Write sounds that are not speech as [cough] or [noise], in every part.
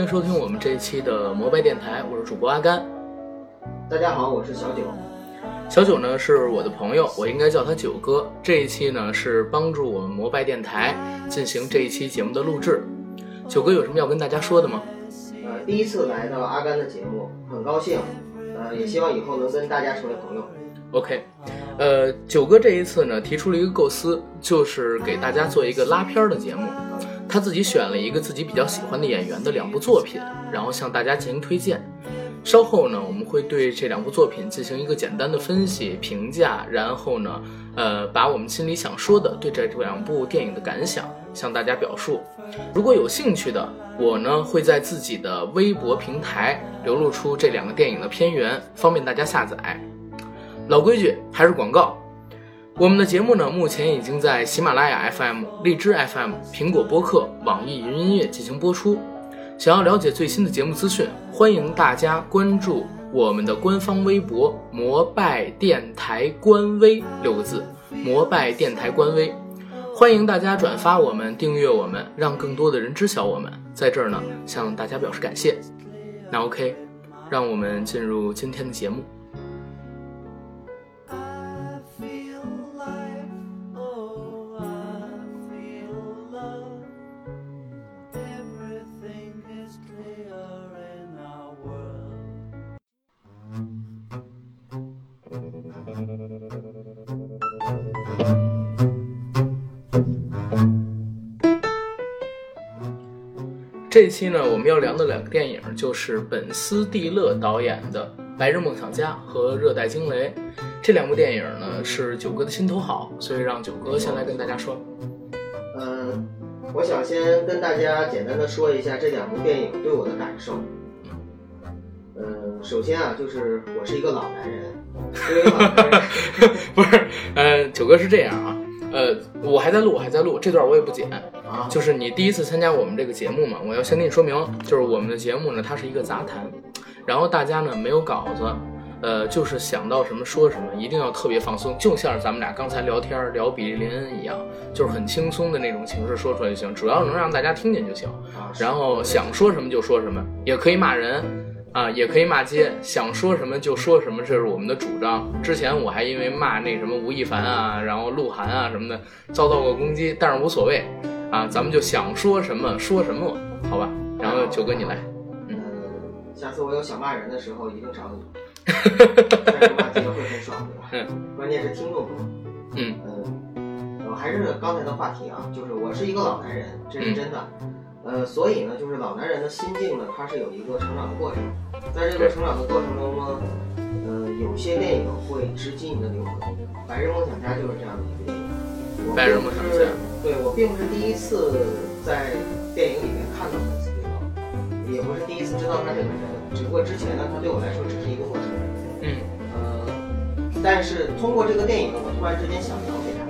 欢迎收听我们这一期的摩拜电台，我是主播阿甘。大家好，我是小九。小九呢是我的朋友，我应该叫他九哥。这一期呢是帮助我们摩拜电台进行这一期节目的录制。九哥有什么要跟大家说的吗？呃，第一次来到阿甘的节目，很高兴。呃，也希望以后能跟大家成为朋友。OK，呃，九哥这一次呢提出了一个构思，就是给大家做一个拉片儿的节目。他自己选了一个自己比较喜欢的演员的两部作品，然后向大家进行推荐。稍后呢，我们会对这两部作品进行一个简单的分析、评价，然后呢，呃，把我们心里想说的对这两部电影的感想向大家表述。如果有兴趣的，我呢会在自己的微博平台流露出这两个电影的片源，方便大家下载。老规矩，还是广告。我们的节目呢，目前已经在喜马拉雅 FM、荔枝 FM、苹果播客、网易云音乐进行播出。想要了解最新的节目资讯，欢迎大家关注我们的官方微博“摩拜电台官微”六个字，“摩拜电台官微”。欢迎大家转发我们、订阅我们，让更多的人知晓我们。在这儿呢，向大家表示感谢。那 OK，让我们进入今天的节目。这一期呢，我们要聊的两个电影就是本·斯蒂勒导演的《白日梦想家》和《热带惊雷》。这两部电影呢是九哥的心头好，所以让九哥先来跟大家说。嗯，我想先跟大家简单的说一下这两部电影对我的感受。嗯，首先啊，就是我是一个老男人，作为老男人，[laughs] 不是，呃，九哥是这样啊，呃，我还在录，我还在录，这段我也不剪。啊，就是你第一次参加我们这个节目嘛，我要先跟你说明，就是我们的节目呢，它是一个杂谈，然后大家呢没有稿子，呃，就是想到什么说什么，一定要特别放松，就像是咱们俩刚才聊天儿聊比利林恩一样，就是很轻松的那种形式说出来就行，主要能让大家听见就行。啊然后想说什么就说什么，也可以骂人，啊，也可以骂街，想说什么就说什么，这是我们的主张。之前我还因为骂那什么吴亦凡啊，然后鹿晗啊什么的，遭到过攻击，但是无所谓，啊，咱们就想说什么说什么，好吧？然后九哥你来，嗯，下次我有想骂人的时候一定找你。[laughs] 但是骂街会很爽，对吧？嗯。关键是听众多。嗯嗯，呃，还是刚才的话题啊，就是我是一个老男人，这是真的。呃，所以呢，就是老男人的心境呢，它是有一个成长的过程。在这个成长的过程中呢，呃，有些电影会直击你的灵魂，《白日梦想家》就是这样的一个电影。我白日梦想是家对我并不是第一次在电影里面看到粉丝对吧？也不是第一次知道他这个人，只不过之前呢，他对我来说只是一个陌生人。嗯呃，但是通过这个电影，我突然之间想了解他，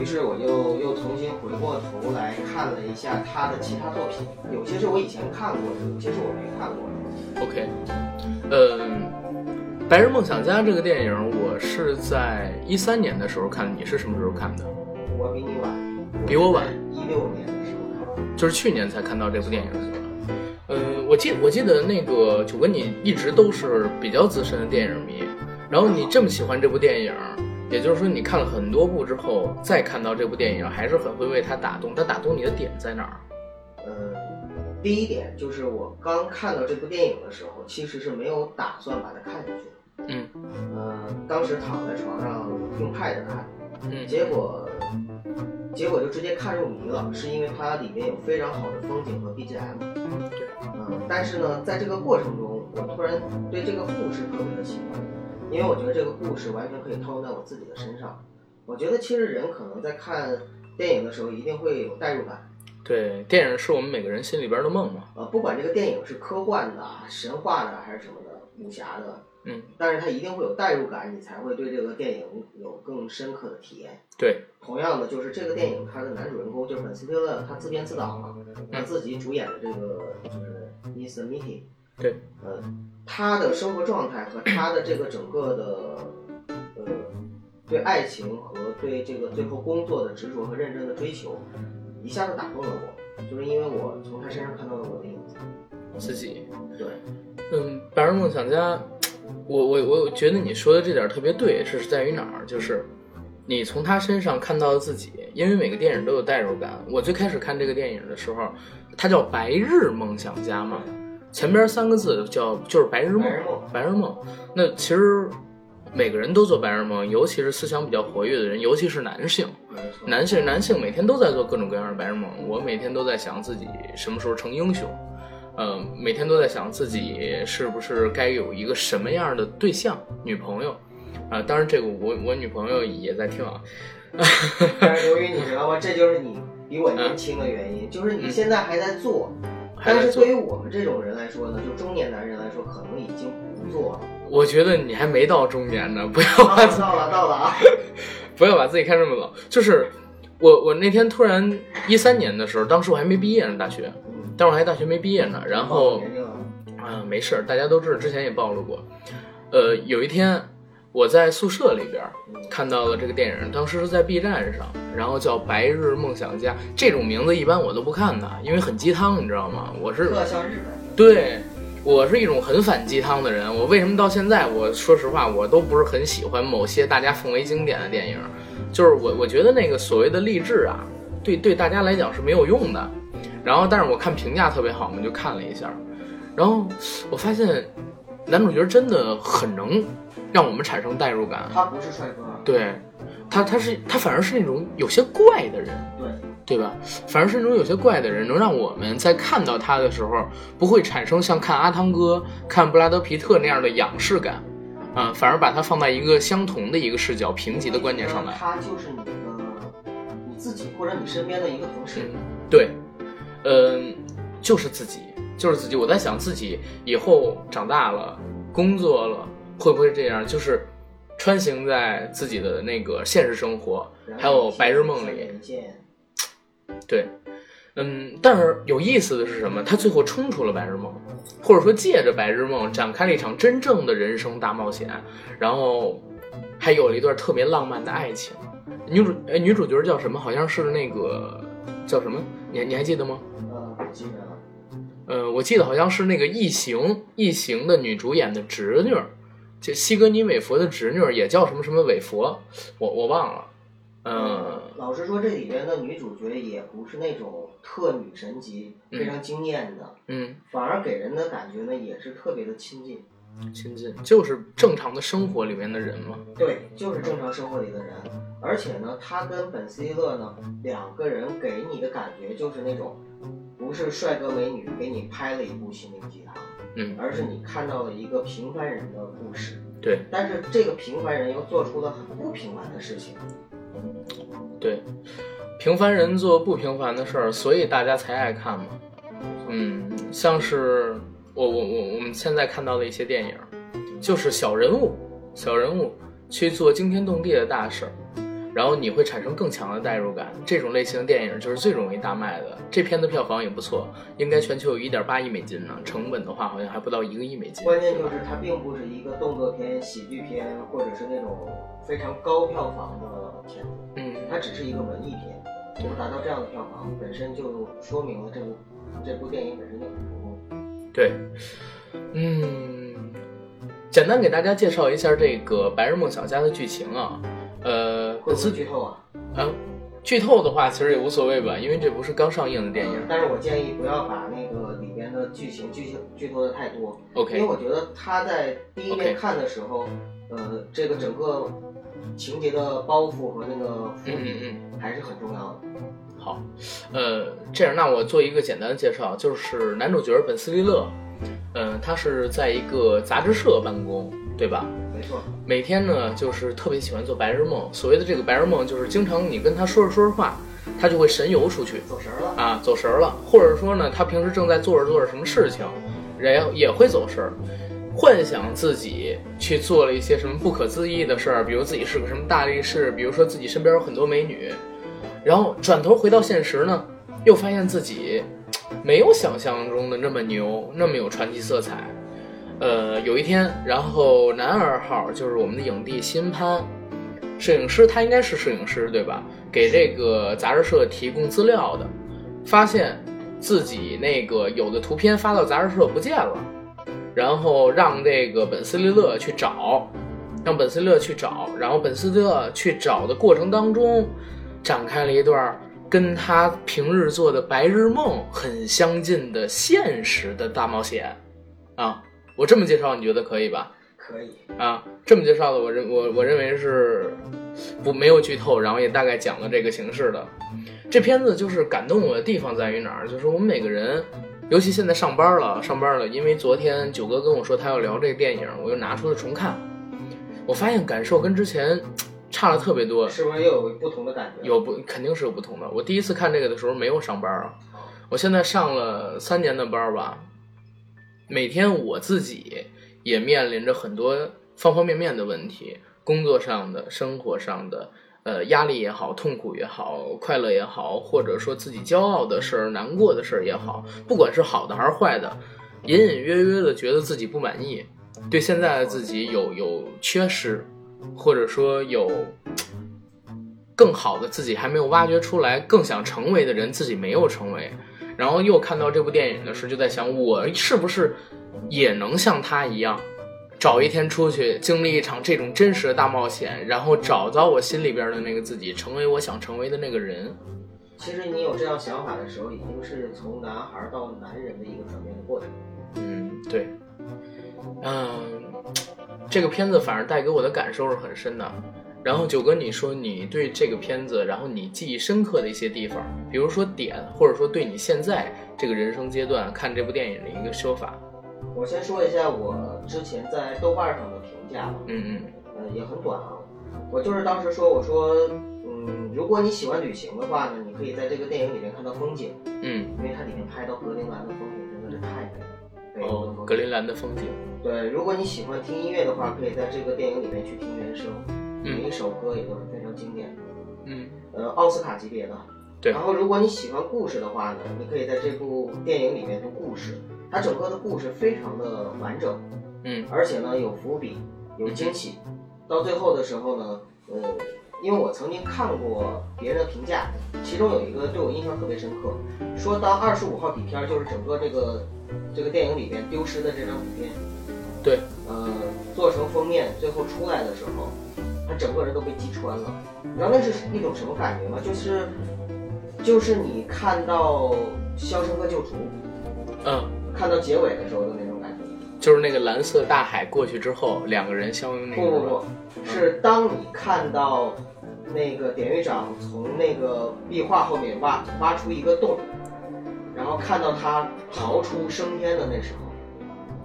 于是我就又重新回过头来看了一下他的其他作品，有些是我以前看过的，有些是我没看过的。，OK，嗯，《白日梦想家》这个电影我是在一三年的时候看的，你是什么时候看的？我比你晚，比我晚，一六年的时候看的。就是去年才看到这部电影是吧？嗯，我记我记得那个九哥你一直都是比较资深的电影迷，然后你这么喜欢这部电影，也就是说你看了很多部之后，再看到这部电影，还是很会为它打动。它打动你的点在哪儿？呃，第一点就是我刚看到这部电影的时候，其实是没有打算把它看下去的。嗯呃，当时躺在床上用 pad 看，嗯结果结果就直接看入迷了，是因为它里面有非常好的风景和 BGM。对，嗯，但是呢，在这个过程中，我突然对这个故事特别的喜欢，因为我觉得这个故事完全可以套用在我自己的身上。我觉得其实人可能在看电影的时候，一定会有代入感。对，电影是我们每个人心里边的梦嘛。呃，不管这个电影是科幻的、神话的还是什么的、武侠的，嗯，但是它一定会有代入感，你才会对这个电影有更深刻的体验。对，同样的，就是这个电影它的男主人公就是本斯蒂勒，他自编自导嘛，他自己主演的这个就是《Miss Meeting》。对，呃，他的生活状态和他的这个整个的呃对爱情和对这个最后工作的执着和认真的追求，一下子打动了我。就是因为我从他身上看到了我的影子。自己。对，嗯，白日梦想家，我我我觉得你说的这点特别对，是在于哪儿？就是你从他身上看到了自己，因为每个电影都有代入感。我最开始看这个电影的时候，它叫《白日梦想家》嘛，前边三个字叫就是白日梦白日梦。那其实每个人都做白日梦，尤其是思想比较活跃的人，尤其是男性。男性男性每天都在做各种各样的白日梦，我每天都在想自己什么时候成英雄，呃，每天都在想自己是不是该有一个什么样的对象，女朋友，啊、当然这个我我女朋友也在听啊，[laughs] 但是由于你知道吗？这就是你比我年轻的原因，就是你现在还在做，但是对于我们这种人来说呢，就中年男人来说，可能已经不做了。我觉得你还没到中年呢，不要到了到了啊！[laughs] 不要把自己看这么老，就是我我那天突然一三年的时候，当时我还没毕业呢，大学，嗯，当时我还大学没毕业呢，然后。年龄了啊，没事儿，大家都知道，之前也暴露过。呃，有一天我在宿舍里边儿看到了这个电影，当时是在 B 站上，然后叫《白日梦想家》。这种名字一般我都不看的，因为很鸡汤，你知道吗？我是。对，我是一种很反鸡汤的人。我为什么到现在，我说实话，我都不是很喜欢某些大家奉为经典的电影，就是我我觉得那个所谓的励志啊，对对大家来讲是没有用的。然后，但是我看评价特别好我们，就看了一下，然后我发现男主角真的很能让我们产生代入感。他不是帅哥，对，他他是他反而是那种有些怪的人。对，对吧？反而是那种有些怪的人，能让我们在看到他的时候，不会产生像看阿汤哥、看布拉德皮特那样的仰视感，啊、反而把他放在一个相同的一个视角、平级的观念上来。他就是你的你自己或者你身边的一个同事。嗯，对，嗯、就是自己，就是自己。我在想自己以后长大了，工作了，会不会这样？就是穿行在自己的那个现实生活，还有白日梦里。对，嗯，但是有意思的是什么？他最后冲出了白日梦，或者说借着白日梦展开了一场真正的人生大冒险，然后还有了一段特别浪漫的爱情。女主哎，女主角叫什么？好像是那个叫什么？你你还记得吗？呃，不记得了。呃，我记得好像是那个《异形》《异形》的女主演的侄女儿，就西格尼韦佛的侄女儿，也叫什么什么韦佛，我我忘了。嗯，老实说，这里边的女主角也不是那种特女神级、嗯非常惊艳的，嗯，反而给人的感觉呢也是特别的亲近。亲近就是正常的生活里面的人嘛。对，就是正常生活里的人。而且呢，他跟本斯蒂勒呢两个人给你的感觉就是那种，不是帅哥美女给你拍了一部心灵鸡汤，嗯，而是你看到了一个平凡人的故事。对但是这个平凡人又做出了很不平凡的事情。对，平凡人做不平凡的事儿，所以大家才爱看嘛。嗯，像是我我我我们现在看到的一些电影，就是小人物小人物去做惊天动地的大事儿，然后你会产生更强的代入感。这种类型的电影就是最容易大卖的。这片子票房也不错，应该全球有一点八亿美金呢，成本的话好像还不到一个亿美金。关键就是它并不是一个动作片、喜剧片，或者是那种非常高票房的片子，嗯，它只是一个文艺片。能达到这样的票房，本身就说明了这部这部电影本身就很成功。对，嗯，简单给大家介绍一下这个《白日梦想家》的剧情啊。呃，会不会剧透啊？啊，剧透的话其实也无所谓吧，因为这不是刚上映的电影。但是我建议不要把那个里边的剧情剧剧透的太多，OK，，因为我觉得他在第一遍看的时候，呃，这个整个情节的包袱和那个伏嗯笔嗯还是很重要的。好，呃，这样那我做一个简单的介绍，就是男主角本斯利勒，嗯、他是在一个杂志社办公，对吧？没错，每天呢，就是特别喜欢做白日梦。所谓的这个白日梦，就是经常你跟他说着说着话，他就会神游出去。走神儿了。啊，走神儿了，或者说呢，他平时正在做着做着什么事情，人也会走神儿，幻想自己去做了一些什么不可思议的事儿，比如自己是个什么大力士，比如说自己身边有很多美女，然后转头回到现实呢，又发现自己没有想象中的那么牛，那么有传奇色彩。呃，有一天，然后男二号就是我们的影帝辛潘，摄影师他应该是摄影师对吧？给这个杂志社提供资料的，发现自己那个有的图片发到杂志社不见了，然后让这个本斯利勒去找，让本斯利勒去找，然后本斯利勒去找的过程当中，展开了一段跟他平日做的白日梦很相近的现实的大冒险，啊，我这么介绍你觉得可以吧？可以。啊，这么介绍的，我认我我认为是不没有剧透，然后也大概讲了这个形式的。这片子就是感动我的地方在于哪儿？就是我们每个人，尤其现在上班了，上班了，因为昨天九哥跟我说他要聊这个电影，我又拿出了重看，我发现感受跟之前差了特别多。是不是又有不同的感觉？有不肯定是有不同的。我第一次看这个的时候没有上班啊，我现在上了三年的班儿吧，每天我自己也面临着很多方方面面的问题，工作上的、生活上的，呃，压力也好，痛苦也好，快乐也好，或者说自己骄傲的事儿、难过的事儿也好，不管是好的还是坏的，隐隐约约的觉得自己不满意，对现在的自己有有缺失，或者说有更好的自己还没有挖掘出来，更想成为的人自己没有成为，然后又看到这部电影的时候，就在想我是不是也能像他一样，找一天出去经历一场这种真实的大冒险，然后找到我心里边的那个自己，成为我想成为的那个人。其实你有这样想法的时候，已经是从男孩到男人的一个转变的过程。嗯，对，嗯，这个片子反而带给我的感受是很深的。然后九哥，你说你对这个片子，然后你记忆深刻的一些地方，比如说点，或者说对你现在这个人生阶段看这部电影的一个说法。我先说一下我之前在豆瓣上的评价吧，嗯嗯呃，也很短啊。我就是当时说，我说，嗯，如果你喜欢旅行的话呢，你可以在这个电影里面看到风景，嗯，因为它里面拍到格陵兰的风景真的是太美了。哦，格陵兰的风景，对，如果你喜欢听音乐的话，可以在这个电影里面去听原声，每一首歌也都是非常经典的，嗯，呃，奥斯卡级别的。对。然后，如果你喜欢故事的话呢，你可以在这部电影里面读故事，它整个的故事非常的完整，嗯。而且呢有伏笔，有惊喜。到最后的时候呢，呃，因为我曾经看过别人的评价，其中有一个对我印象特别深刻，说当二十五号底片儿就是整个这个这个电影里面丢失的这张底片，对，呃，做成封面，最后出来的时候，他整个人都被击穿了。你知道那是一种什么感觉吗？就是，就是你看到《肖申克救赎》，嗯，看到结尾的时候的那种感觉。就是那个蓝色大海过去之后，两个人相拥那个不不不，是当你看到那个典狱长从那个壁画后面挖挖出一个洞，然后看到他逃出升天的那时候，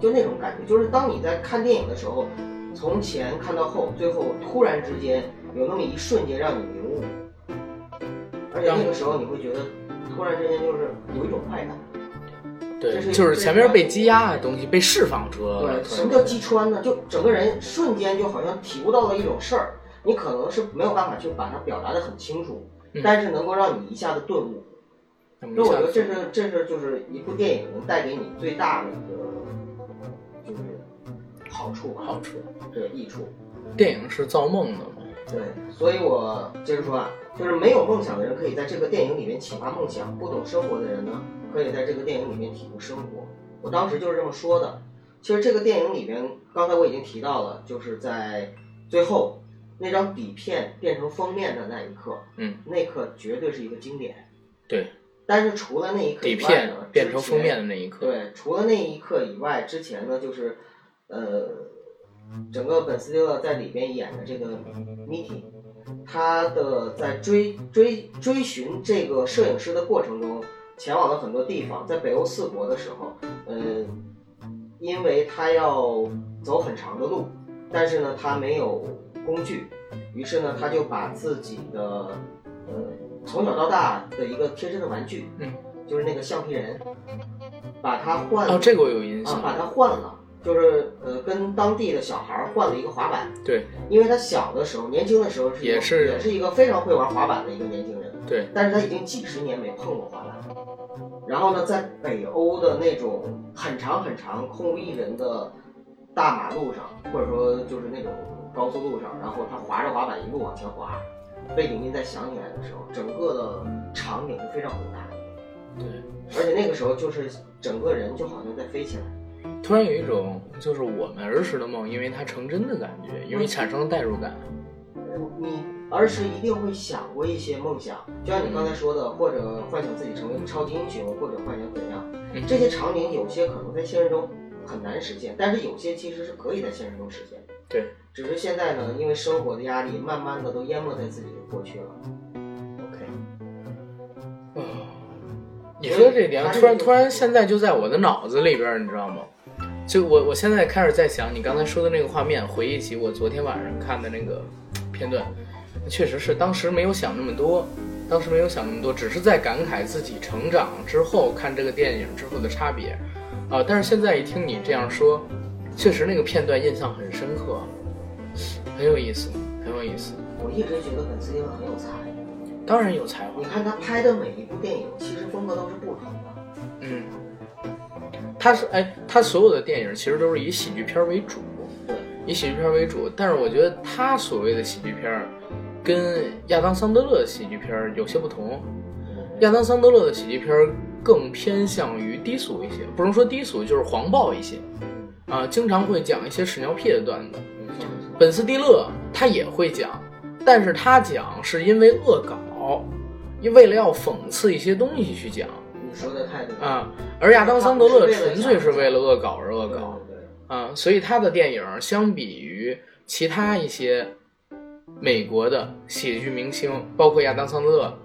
就那种感觉，就是当你在看电影的时候，从前看到后，最后突然之间有那么一瞬间让你明悟，而且那个时候你会觉得突然之间就是有一种快感。对就是前面被积压的东西被释放出来了。对，什么叫击穿呢？就整个人瞬间就好像体悟到了一种事儿，你可能是没有办法去把它表达的很清楚，嗯但是能够让你一下子顿悟。那么所以我觉得这是这是就是一部电影能带给你最大的一个就是好处，好处。对益处。电影是造梦的嘛？对，所以我接着说啊，就是没有梦想的人可以在这个电影里面启发梦想，不懂生活的人呢，可以在这个电影里面体悟生活。我当时就是这么说的。其实这个电影里面，刚才我已经提到了，就是在最后那张底片变成封面的那一刻，嗯，那刻绝对是一个经典。对，但是除了那一刻底以外片呢，变成封面的那一刻，对，除了那一刻以外，之前呢就是，呃，整个本斯蒂勒在里边演的这个 Mitty，他的在追追追寻这个摄影师的过程中，前往了很多地方，在北欧四国的时候，呃，因为他要走很长的路，但是呢他没有工具，于是呢他就把自己的呃从小到大的一个贴身的玩具，嗯，就是那个橡皮人，把它换了哦，这个我有印啊，把。它换了，就是呃跟当地的小孩儿换了一个滑板，对因为他小的时候，年轻的时候是也是也是一个非常会玩滑板的一个年轻人，对，但是他已经几十年没碰过滑板。然后呢，在北欧的那种很长很长、空无一人的大马路上，或者说就是那种高速路上，然后他滑着滑板一路往前滑，背景音再响起来的时候，整个的场景是非常宏大的。对，而且那个时候就是整个人就好像在飞起来。突然有一种就是我们儿时的梦，因为它成真的感觉，因为产生了代入感。你儿时一定会想过一些梦想，就像你刚才说的，或者幻想自己成为超级英雄，或者幻想怎样。嗯这些场景有些可能在现实中很难实现，但是有些其实是可以在现实中实现。对，只是现在呢，因为生活的压力，慢慢的都淹没在自己的过去了。OK，哦，你说这点突然突然现在就在我的脑子里边儿，你知道吗？就我我现在开始在想你刚才说的那个画面，回忆起我昨天晚上看的那个片段，确实是当时没有想那么多，当时没有想那么多，只是在感慨自己成长之后看这个电影之后的差别，啊！但是现在一听你这样说，确实那个片段印象很深刻，很有意思，很有意思。我一直觉得本斯蒂勒很有才，当然有才华你，看他拍的每一部电影，其实风格都是不同的。嗯，他是哎，他所有的电影其实都是以喜剧片为主，对，以喜剧片为主。但是我觉得他所谓的喜剧片，跟亚当桑德勒的喜剧片有些不同。亚当桑德勒的喜剧片更偏向于低俗一些，不能说低俗，就是黄暴一些，啊，经常会讲一些屎尿屁的段子。本斯蒂勒他也会讲，但是他讲是因为恶搞，因为了要讽刺一些东西去讲你说的太对了。啊。而亚当桑德勒纯粹是为了恶搞而恶对搞啊，所以他的电影相比于其他一些美国的喜剧明星，包括亚当桑德勒，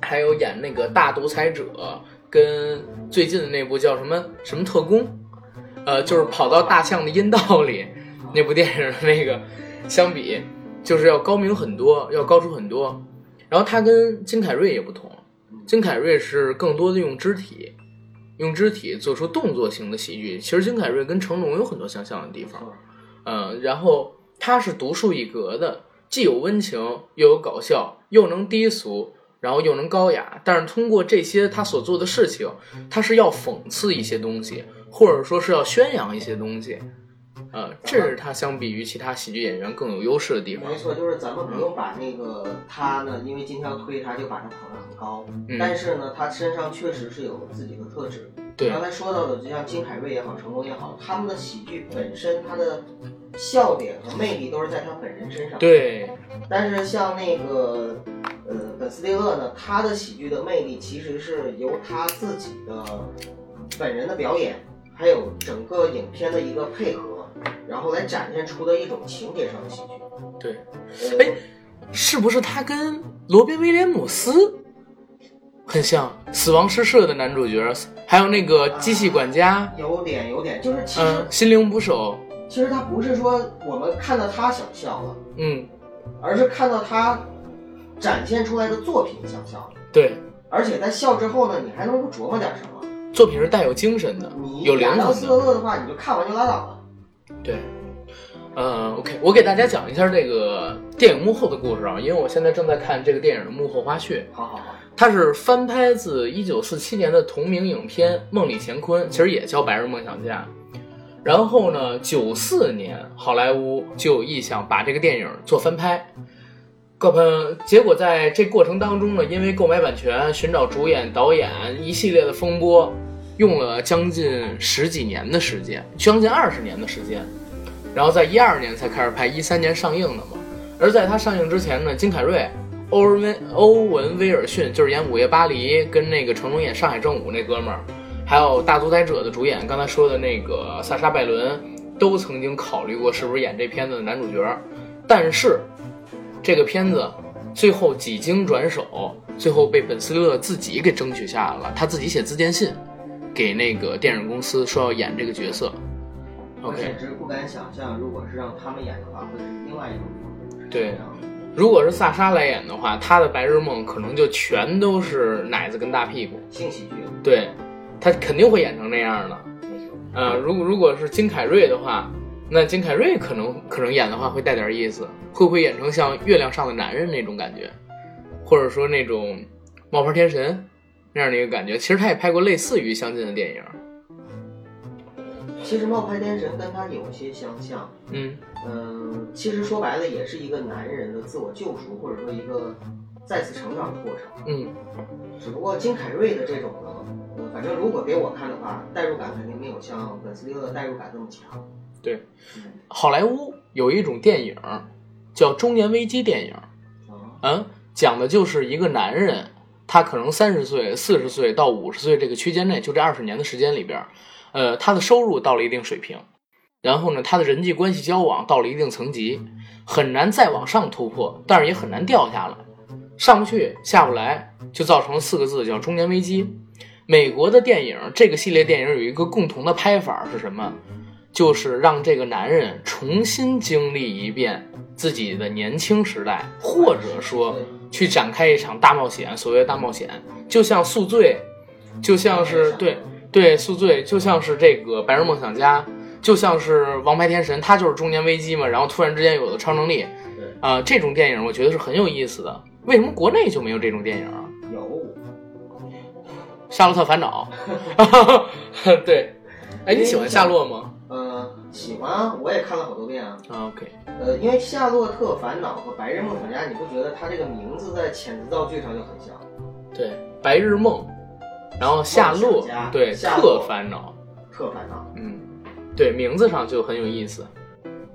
还有演那个大独裁者，跟最近的那部叫什么什么特工，呃，就是跑到大象的阴道里那部电影的那个相比，就是要高明很多，要高出很多。然后他跟金凯瑞也不同，金凯瑞是更多的用肢体，用肢体做出动作型的喜剧。其实金凯瑞跟成龙有很多相像的地方。嗯，然后他是独树一格的，既有温情，又有搞笑，又能低俗，然后又能高雅。但是通过这些他所做的事情，他是要讽刺一些东西，或者说是要宣扬一些东西。呃，这是他相比于其他喜剧演员更有优势的地方没。错，就是咱们不用把那个他呢，因为今天要推他，就把他捧得很高。嗯但是呢，他身上确实是有自己的特质。对刚才说到的，就像金凯瑞也好，成龙也好，他们的喜剧本身，他的笑点和魅力都是在他本人身上。。对，但是像那个呃本斯蒂勒呢，他的喜剧的魅力其实是由他自己的本人的表演，还有整个影片的一个配合，然后来展现出的一种情节上的喜剧。对，呃哎，是不是他跟罗宾威廉姆斯很像？死亡诗社的男主角，还有那个机器管家，有点有点，就是其实、嗯，心灵捕手，其实他不是说我们看到他想笑了，嗯，而是看到他展现出来的作品想笑了，对，而且在笑之后呢，你还能够琢磨点什么。作品是带有精神的，你有灵亚当斯魂的。特勒的话，你就看完就拉倒了。对，呃，OK，我给大家讲一下这个电影幕后的故事啊，因为我现在正在看这个电影的幕后花絮。好好好，它是翻拍自一九四七年的同名影片《梦里乾坤》，其实也叫《白日梦想家》。然后呢，九四年好莱坞就有意向把这个电影做翻拍，各朋结果在这过程当中呢，因为购买版权、寻找主演、导演一系列的风波，用了将近十几年的时间，将近二十年的时间。然后在一二年才开始拍，一三年上映的嘛。而在它上映之前呢，金凯瑞、欧文欧文威尔逊就是演《午夜巴黎》跟那个成龙演《上海正午》那哥们儿，还有《大主宰者》的主演刚才说的那个萨莎拜伦，都曾经考虑过是不是演这片子的男主角。但是这个片子最后几经转手，最后被本斯勒自己给争取下来了，他自己写自荐信给那个电影公司说要演这个角色。我 OK，简直不敢想象，如果是让他们演的话，会是另外一种风格。对如果是萨莎来演的话，她的白日梦可能就全都是奶子跟大屁股。性喜剧，对，她肯定会演成那样的。没错。呃，如果如果是金凯瑞的话，那金凯瑞可能可能演的话会带点意思，会不会演成像《月亮上的男人》那种感觉，或者说那种冒牌天神那样的一个感觉？其实他也拍过类似于相近的电影。其实《冒牌天神》跟他有些相像，嗯，嗯，其实说白了也是一个男人的自我救赎，或者说一个再次成长的过程。嗯，只不过金凯瑞的这种呢，反正如果给我看的话，代入感肯定没有像本斯利勒的代入感这么强。对嗯，好莱坞有一种电影叫中年危机电影，啊，嗯，讲的就是一个男人，他可能三十岁、四十岁到五十岁这个区间内，就这二十年的时间里边，呃，他的收入到了一定水平，然后呢，他的人际关系交往到了一定层级，很难再往上突破，但是也很难掉下来，上不去下不来，就造成了四个字叫中年危机。美国的电影这个系列电影有一个共同的拍法是什么？就是让这个男人重新经历一遍自己的年轻时代，或者说去展开一场大冒险。所谓的大冒险，就像《宿醉》，就像是对对《宿醉》，就像是这个《白日梦想家》，就像是《王牌天神》，他就是中年危机嘛，然后突然之间有了超能力，对，啊、这种电影我觉得是很有意思的。为什么国内就没有这种电影啊？有，《夏洛特烦恼》[laughs] [laughs] 对，哎，你喜欢夏洛吗？呃，喜欢啊，我也看了好多遍啊。啊，OK，呃，因为《夏洛特烦恼》和《白日梦想家》，你不觉得它这个名字在遣词造句上就很像？对，白日梦，然后夏洛对，特烦恼，特烦恼。嗯，对，名字上就很有意思。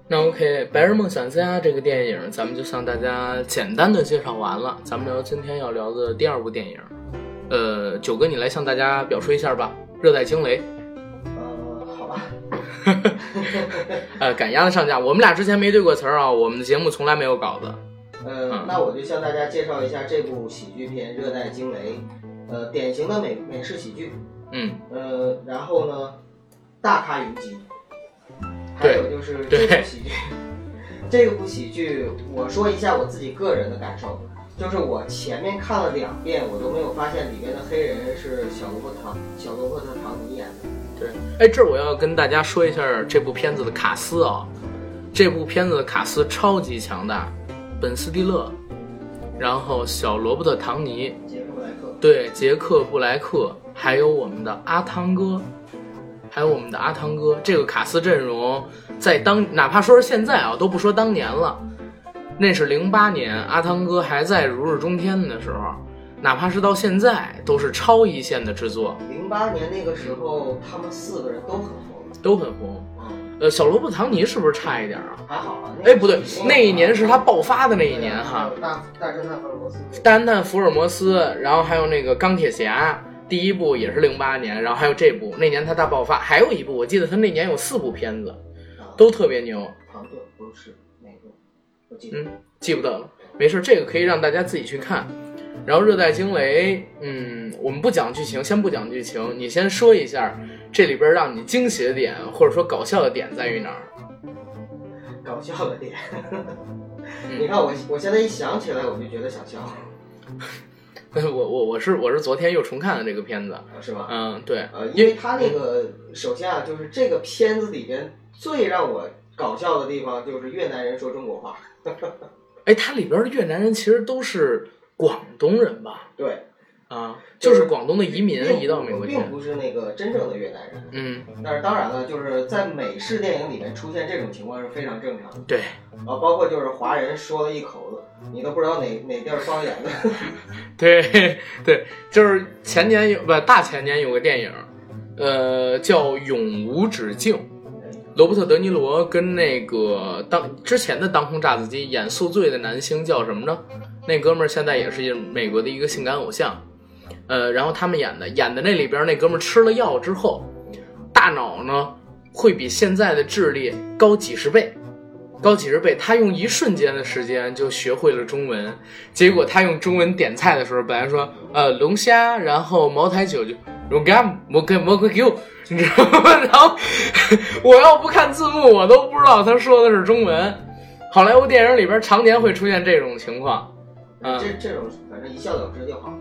那 OK，《白日梦想家》这个电影，咱们就向大家简单的介绍完了。咱们聊今天要聊的第二部电影，呃，九哥你来向大家表述一下吧，《热带惊雷》。[laughs] 呃，赶鸭子上架，我们俩之前没对过词儿啊，我们的节目从来没有稿子。呃嗯，那我就向大家介绍一下这部喜剧片《热带惊雷》，呃，典型的美美式喜剧，嗯，呃，然后呢，大咖云集，还有就是这部喜剧，[laughs] 这部喜剧，我说一下我自己个人的感受，就是我前面看了两遍，我都没有发现里面的黑人是小罗伯特唐小罗伯特唐尼演的，对，哎，这我要跟大家说一下这部片子的卡斯啊，这部片子的卡斯超级强大，本斯蒂勒，然后小罗伯特·唐尼，杰克布莱克，对，杰克·布莱克，还有我们的阿汤哥，还有我们的阿汤哥，这个卡斯阵容在当哪怕说是现在啊，都不说当年了，那是零八年阿汤哥还在如日中天的时候，哪怕是到现在都是超一线的制作，零八年那个时候，他们四个人都很红，都很红。嗯，呃，小罗伯特·唐尼是不是差一点啊？还好啊。那哎，不对，那一年是他爆发的那一年哈。大大侦探福尔摩斯，大侦探福尔摩斯，然后还有那个钢铁侠，第一部也是零八年，然后还有这部，那年他大爆发，还有一部，我记得他那年有四部片子，都特别牛，唐顿不是哪个？我记得。嗯，记不得了，没事，这个可以让大家自己去看。然后《热带惊雷》，嗯，我们不讲剧情，先不讲剧情，你先说一下这里边让你惊喜的点，或者说搞笑的点在于哪儿？搞笑的点。你看我，我现在一想起来，我就觉得想笑，[laughs] 我我我是我是昨天又重看了这个片子，是吧？嗯，对，呃，因为他那个，首先啊，就是这个片子里边最让我搞笑的地方，就是越南人说中国话。[laughs] 哎，它里边的越南人其实都是广东人吧？对，啊，就是广东的移民并移到美国去。并不是那个真正的越南人。嗯，但是当然了，就是在美式电影里面出现这种情况是非常正常的对，啊，包括就是华人说了一口子，你都不知道哪哪地儿方言的。[laughs] 对 [laughs] 对，就是前年有不大前年有个电影，呃，叫《永无止境》，罗伯特·德尼罗跟那个当之前的当红炸子鸡演宿醉的男星叫什么呢？那哥们儿现在也是美国的一个性感偶像，呃，然后他们演的演的那里边那哥们儿吃了药之后，大脑呢会比现在的智力高几十倍。高几十倍，他用一瞬间的时间就学会了中文。结果他用中文点菜的时候，本来说呃龙虾，然后茅台酒就龙干蘑根蘑根酒，你知道吗？[laughs] 然后我要不看字幕，我都不知道他说的是中文。好莱坞电影里边常年会出现这种情况，嗯，这这种反正一笑了之就好。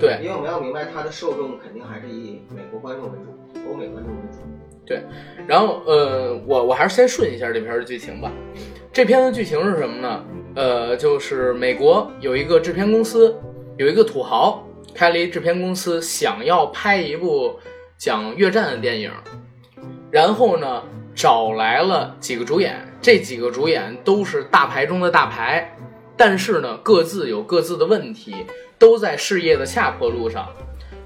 对因为我们要明白，它的受众肯定还是以美国观众为主，欧美观众为主。对然后呃，我我还是先顺一下这片儿的剧情吧。这片的剧情是什么呢？呃，就是美国有一个制片公司，有一个土豪开了一制片公司，想要拍一部讲越战的电影，然后呢找来了几个主演，这几个主演都是大牌中的大牌，但是呢各自有各自的问题，都在事业的下坡路上。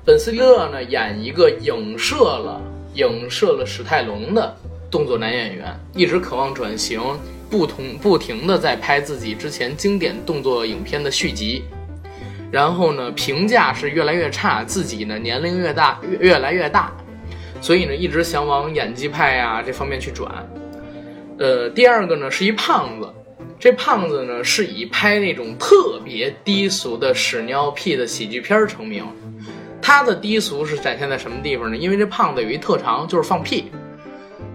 本斯蒂勒呢演一个影射了影射了史泰龙的动作男演员，一直渴望转型，不同不停的在拍自己之前经典动作影片的续集。然后呢，评价是越来越差，自己呢年龄越大越越来越大，所以呢一直想往演技派呀、这方面去转。呃，第二个呢是一胖子，这胖子呢是以拍那种特别低俗的屎尿屁的喜剧片成名。他的低俗是展现在什么地方呢？因为这胖子有一特长就是放屁。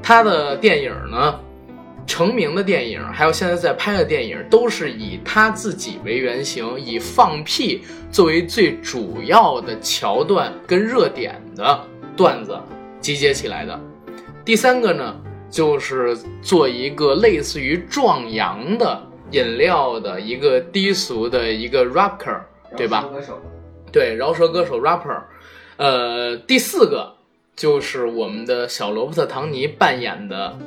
他的电影呢，成名的电影，还有现在在拍的电影，都是以他自己为原型，以放屁作为最主要的桥段跟热点的段子集结起来的。第三个呢，就是做一个类似于壮阳的饮料的一个低俗的一个 rapper，对吧？对，饶舌歌手 rapper。呃，第四个就是我们的小罗伯特·唐尼扮演的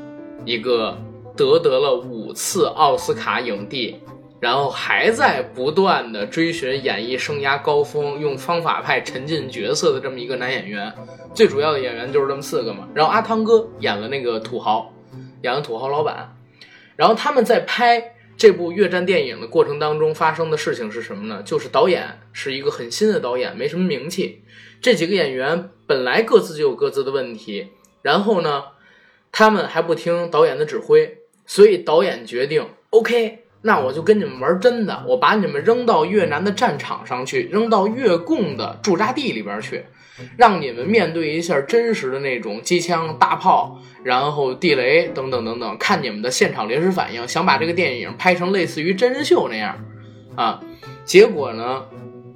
一个得得了五次奥斯卡影帝，然后还在不断的追寻演艺生涯高峰，用方法派沉浸角色的这么一个男演员。最主要的演员就是这么四个嘛。然后阿汤哥演了那个土豪，演了土豪老板。然后他们在拍这部越战电影的过程当中发生的事情是什么呢？就是导演是一个很新的导演，没什么名气。这几个演员本来各自就有各自的问题，然后呢，他们还不听导演的指挥，所以导演决定，OK，那我就跟你们玩真的，我把你们扔到越南的战场上去，扔到越共的驻扎地里边去，让你们面对一下真实的那种机枪、大炮，然后地雷等等等等，看你们的现场临时反应，想把这个电影拍成类似于真人秀那样，啊，结果呢，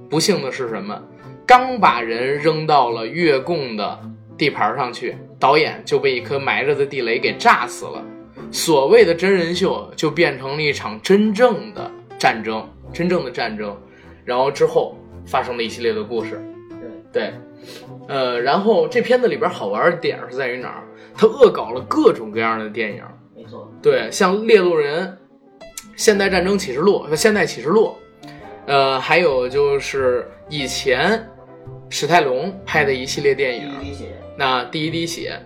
不幸的是什么？刚把人扔到了越共的地盘上去，导演就被一颗埋着的地雷给炸死了。所谓的真人秀就变成了一场真正的战争，真正的战争。然后之后发生了一系列的故事。对，呃，然后这片子里边好玩的点是在于哪儿？它恶搞了各种各样的电影。没错，对，像《猎鹿人》《现代战争启示录》《现代启示录》，呃，还有就是以前史泰龙拍的一系列电影，第一滴血，那第一滴血，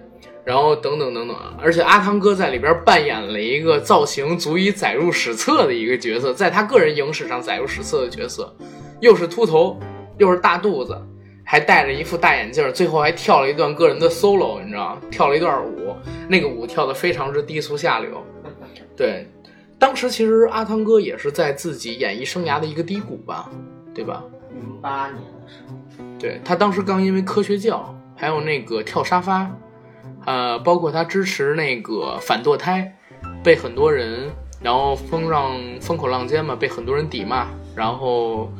然后等等等等啊，而且阿汤哥在里边扮演了一个造型足以载入史册的一个角色，在他个人影史上载入史册的角色，又是秃头，又是大肚子，还戴着一副大眼镜，最后还跳了一段个人的 solo，你知道吗？跳了一段舞，那个舞跳的非常之低俗下流。[laughs] 对，当时其实阿汤哥也是在自己演艺生涯的一个低谷吧，对吧？零八年的时候，对他当时刚因为科学教，还有那个跳沙发，呃，包括他支持那个反堕胎，被很多人，然后风浪风口浪尖嘛，被很多人抵骂，然后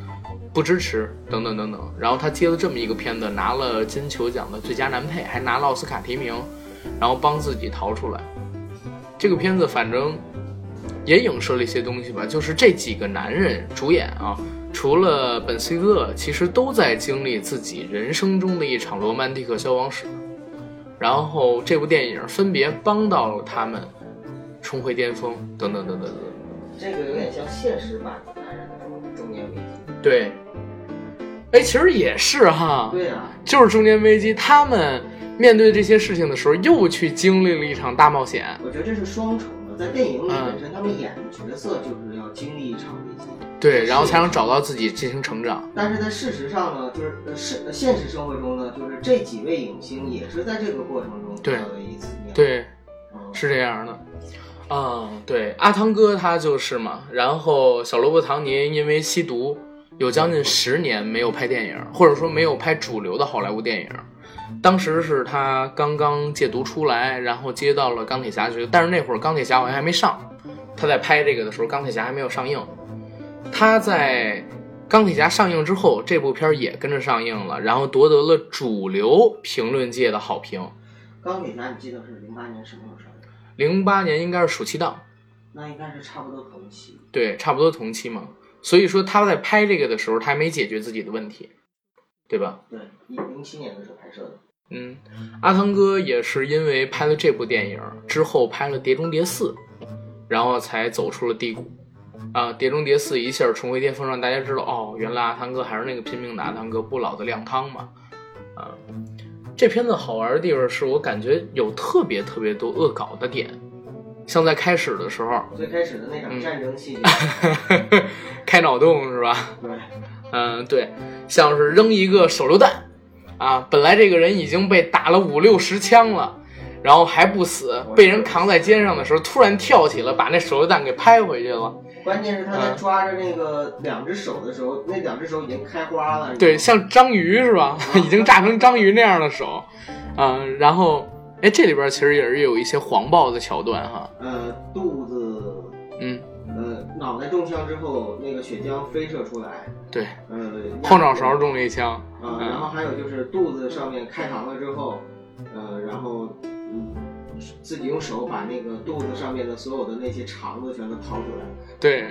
不支持等等等等。然后他接了这么一个片子，拿了金球奖的最佳男配，还拿了奥斯卡提名，然后帮自己逃出来。这个片子反正也影射了一些东西吧，就是这几个男人主演啊，除了本·斯蒂勒，其实都在经历自己人生中的一场罗曼蒂克消亡史。然后这部电影分别帮到了他们重回巅峰，等等等等等等。这个有点像现实版的男人的中年危机。对，哎，其实也是哈，对啊，就是中年危机，他们面对这些事情的时候，又去经历了一场大冒险。我觉得这是双重的，在电影里嗯本身他们演的角色就是要经历一场危机，对，然后才能找到自己进行成长。但是在事实上呢，就是呃是呃现实生活中呢，就是这几位影星也是在这个过程中对对，嗯，是这样的。啊、对，阿汤哥他就是嘛，然后小罗伯特·唐尼因为吸毒，有将近十年没有拍电影，或者说没有拍主流的好莱坞电影。当时是他刚刚戒毒出来，然后接到了钢铁侠角，但是那会儿钢铁侠好像还没上，他在拍这个的时候，钢铁侠还没有上映。他在钢铁侠上映之后，这部片儿也跟着上映了，然后夺得了主流评论界的好评。钢铁侠你记得是零八年什么时候上映？零八年应该是暑期档，那应该是差不多同期。对，差不多同期嘛。所以说他在拍这个的时候，他还没解决自己的问题，对吧？对，一零七年的时候拍摄的。嗯，阿汤哥也是因为拍了这部电影之后，拍了《碟中谍四》，然后才走出了低谷。啊，《碟中谍四》一下重回巅峰，让大家知道哦，原来阿汤哥还是那个拼命的阿汤哥，不老的靓汤嘛。啊。这片子好玩的地方是我感觉有特别特别多恶搞的点，像在开始的时候最开始的那场嗯战争戏节，[laughs] 开脑洞是吧？对，嗯，对，像是扔一个手榴弹，啊，本来这个人已经被打了五六十枪了，然后还不死，被人扛在肩上的时候，突然跳起了，把那手榴弹给拍回去了。关键是他在嗯。抓着那个两只手的时候，那两只手已经开花了。对，像章鱼是吧？[laughs] 已经炸成章鱼那样的手，嗯，然后，哎，这里边其实也是有一些黄暴的桥段哈，呃，肚子，嗯，呃，脑袋中枪之后，那个血浆飞射出来，对，呃，后脑勺中了一枪，啊，然后嗯，还有就是肚子上面开膛了之后，呃，然后嗯，自己用手把那个肚子上面的所有的那些肠子全都掏出来，对，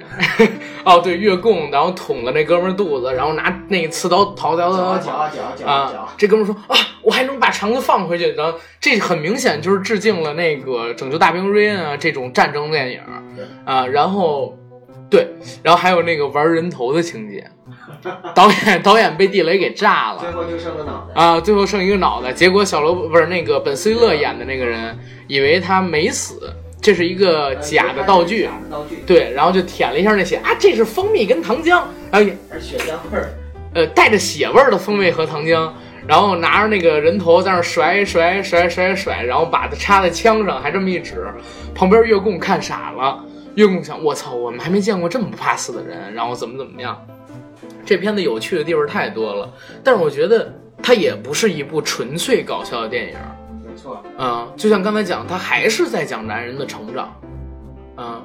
哦对，越供，然后捅了那哥们儿肚子，然后拿那个刺刀掏掏掏掏。搅啊这哥们儿说啊，我还能把肠子放回去，然后这很明显就是致敬了那个《拯救大兵瑞恩》啊这种战争电影对啊，然后对，然后还有那个玩人头的情节，[laughs] 导演导演被地雷给炸了。最后就剩个脑袋。啊，最后剩一个脑袋，结果小罗不是那个本斯蒂勒演的那个人以为他没死，这是一个呃假的道具。道具，，对，然后就舔了一下那血啊，这是蜂蜜跟糖浆，然后也还是血浆味儿。呃带着血味儿的蜂蜜和糖浆，然后拿着那个人头在那甩甩甩甩甩，然后把它插在枪上，还这么一指，旁边月供看傻了，越共想我操，我们还没见过这么不怕死的人，然后怎么怎么样。这片子有趣的地方太多了，但是我觉得它也不是一部纯粹搞笑的电影，没错，嗯，就像刚才讲，他还是在讲男人的成长。嗯，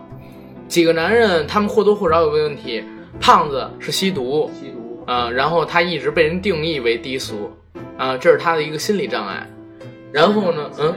几个男人他们或多或少有个问题，胖子是吸毒，吸毒，啊，然后他一直被人定义为低俗，啊，这是他的一个心理障碍。然后呢，嗯，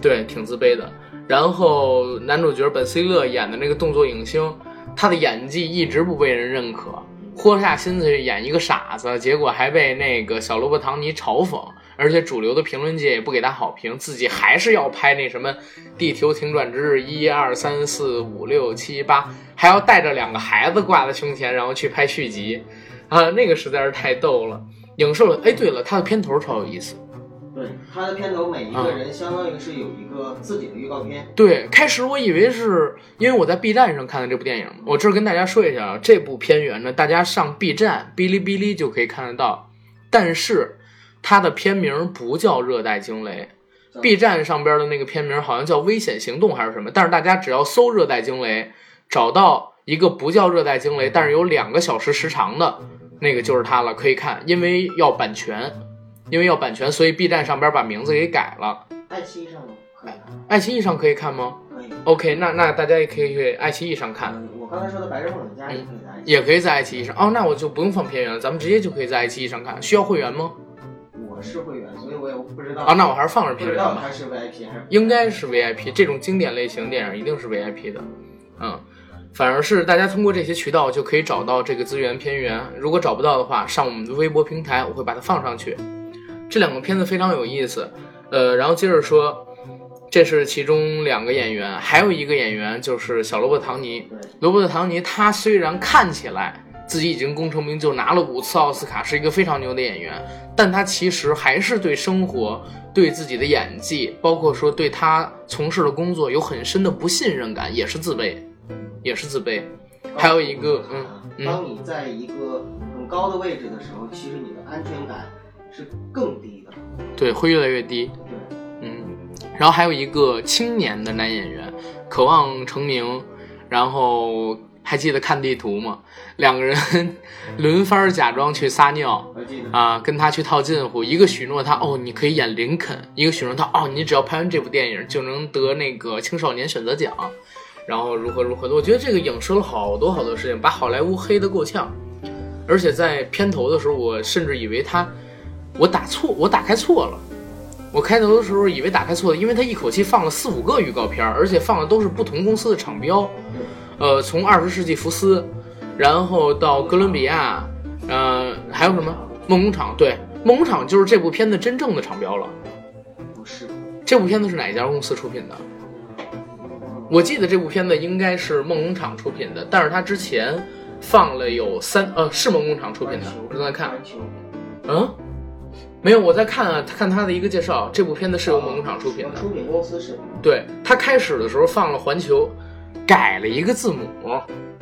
对，挺自卑的。然后男主角本斯利勒演的那个动作影星，他的演技一直不被人认可，豁下心思去演一个傻子，结果还被那个小罗伯·唐尼嘲讽，而且主流的评论界也不给他好评，自己还是要拍那什么《地球停转之日》一二三四五六七八，还要带着两个孩子挂在胸前，然后去拍续集，啊，那个实在是太逗了。影射了，哎，对了，他的片头超有意思。对，他的片头每一啊个人相当于是有一个自己的预告片，对，开始我以为是因为我在 B 站上看的这部电影，我这儿跟大家说一下啊，这部片源呢，大家上 B 站、哔哩哔哩就可以看得到，但是它的片名不叫《热带惊雷》，B 站上边的那个片名好像叫《危险行动》还是什么，但是大家只要搜《热带惊雷》，找到一个不叫《热带惊雷》，但是有两个小时时长的那个就是它了，可以看，因为要版权，因为要版权，所以 B 站上边把名字给改了。爱奇艺上可以看，爱奇艺上可以看吗？可以。OK，那那大家也可以去爱奇艺上看，嗯，我刚才说的《白日梦想家》也可以在爱奇艺，也可以在爱奇艺上。哦，那我就不用放片源了，咱们直接就可以在爱奇艺上看。需要会员吗？我是会员，所以我也不知道。啊，那我还是放着片源吧。知道它是 VIP 还是应该是 VIP，这种经典类型电影一定是 VIP 的。嗯，反而是大家通过这些渠道就可以找到这个资源片源。如果找不到的话，上我们的微博平台，我会把它放上去。这两个片子非常有意思。呃，然后接着说，这是其中两个演员，还有一个演员就是小罗伯特·唐尼。对罗伯特·唐尼他虽然看起来自己已经功成名就，拿了五次奥斯卡，是一个非常牛的演员，但他其实还是对生活、对自己的演技，包括说对他从事的工作有很深的不信任感，也是自卑，也是自卑。还有一个，嗯嗯，当你在一个很高的位置的时候，其实你的安全感是更低的。对，会越来越低。对，嗯，然后还有一个青年的男演员，渴望成名，然后还记得看地图吗？两个人 [laughs] 轮番假装去撒尿我记得。啊，跟他去套近乎，一个许诺他哦你可以演林肯，一个许诺他哦你只要拍完这部电影就能得那个青少年选择奖，然后如何如何的。我觉得这个影射了好多好多事情，把好莱坞黑得够呛。而且在片头的时候，我甚至以为他，我打错，我打开错了。我开头的时候以为打开错了，因为他一口气放了四五个预告片，而且放的都是不同公司的厂标。呃，从二十世纪福斯，然后到哥伦比亚，呃，还有什么梦工厂？对，梦工厂就是这部片子真正的厂标了。不是，这部片子是哪家公司出品的？我记得这部片子应该是梦工厂出品的，但是它之前放了有三，呃，是梦工厂出品的。我正在看，嗯，没有，我在看啊，看他的一个介绍，这部片子是由某工厂出品的。出品公司是对他开始的时候放了环球，改了一个字母，